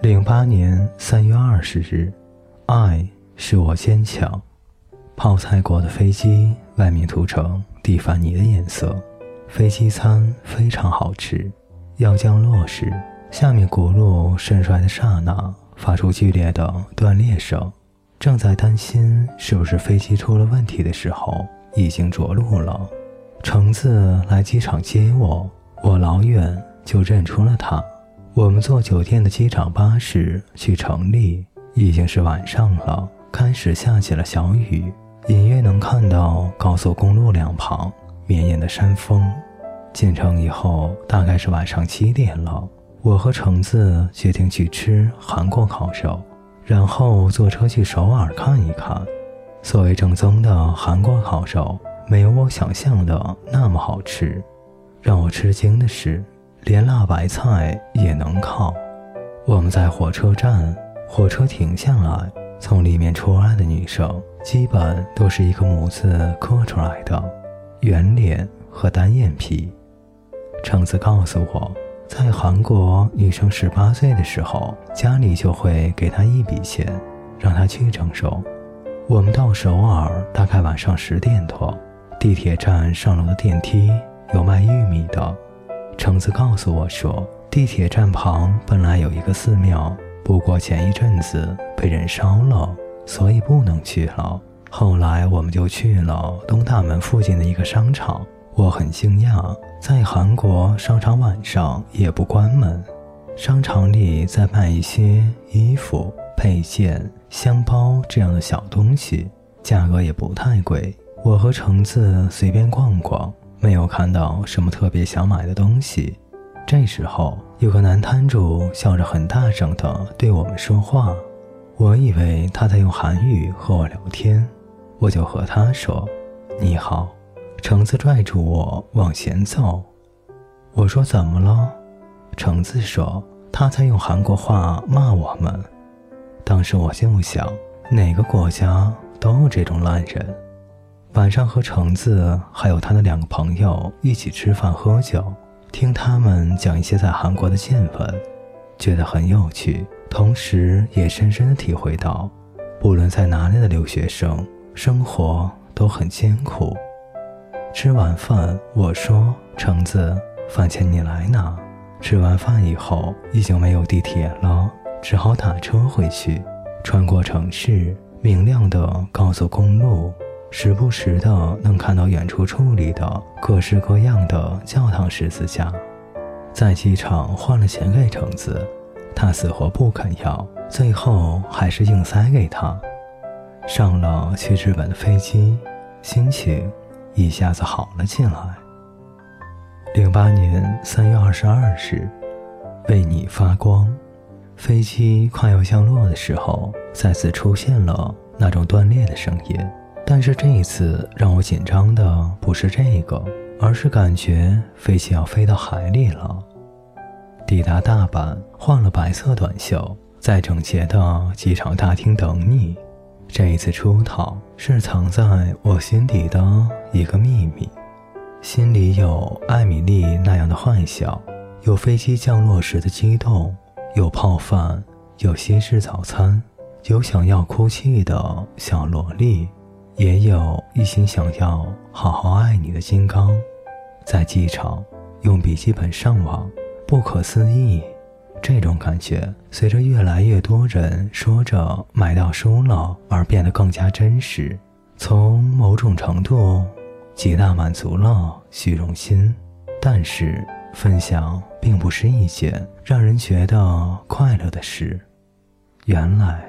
零八年三月二十日，爱是我坚强。泡菜国的飞机外面涂成蒂凡尼的颜色，飞机餐非常好吃。要降落时，下面轱辘伸出来的刹那，发出剧烈的断裂声。正在担心是不是飞机出了问题的时候，已经着陆了。橙子来机场接我，我老远就认出了他。我们坐酒店的机场巴士去城里，已经是晚上了，开始下起了小雨，隐约能看到高速公路两旁绵延的山峰。进城以后，大概是晚上七点了。我和橙子决定去吃韩国烤肉，然后坐车去首尔看一看。所谓正宗的韩国烤肉，没有我想象的那么好吃。让我吃惊的是。连辣白菜也能靠。我们在火车站，火车停下来，从里面出来的女生基本都是一个模子刻出来的，圆脸和单眼皮。橙子告诉我，在韩国，女生十八岁的时候，家里就会给她一笔钱，让她去整容。我们到首尔大概晚上十点多，地铁站上楼的电梯有卖玉米的。橙子告诉我说，地铁站旁本来有一个寺庙，不过前一阵子被人烧了，所以不能去了。后来我们就去了东大门附近的一个商场。我很惊讶，在韩国商场晚上也不关门，商场里在卖一些衣服、配件、箱包这样的小东西，价格也不太贵。我和橙子随便逛逛。没有看到什么特别想买的东西。这时候，有个男摊主笑着很大声地对我们说话。我以为他在用韩语和我聊天，我就和他说：“你好。”橙子拽住我往前走。我说：“怎么了？”橙子说：“他在用韩国话骂我们。”当时我就想，哪个国家都有这种烂人。晚上和橙子还有他的两个朋友一起吃饭喝酒，听他们讲一些在韩国的见闻，觉得很有趣，同时也深深的体会到，不论在哪里的留学生生活都很艰苦。吃完饭，我说：“橙子，饭钱你来拿。”吃完饭以后，已经没有地铁了，只好打车回去，穿过城市明亮的高速公路。时不时的能看到远处矗立的各式各样的教堂十字架，在机场换了钱给橙子，他死活不肯要，最后还是硬塞给他。上了去日本的飞机，心情一下子好了起来。零八年三月二十二日，为你发光。飞机快要降落的时候，再次出现了那种断裂的声音。但是这一次让我紧张的不是这个，而是感觉飞机要飞到海里了。抵达大阪，换了白色短袖，在整洁的机场大厅等你。这一次出逃是藏在我心底的一个秘密，心里有艾米丽那样的幻想，有飞机降落时的激动，有泡饭，有西式早餐，有想要哭泣的小萝莉。也有一心想要好好爱你的金刚，在机场用笔记本上网，不可思议。这种感觉随着越来越多人说着买到书了而变得更加真实。从某种程度，极大满足了虚荣心。但是分享并不是一件让人觉得快乐的事。原来。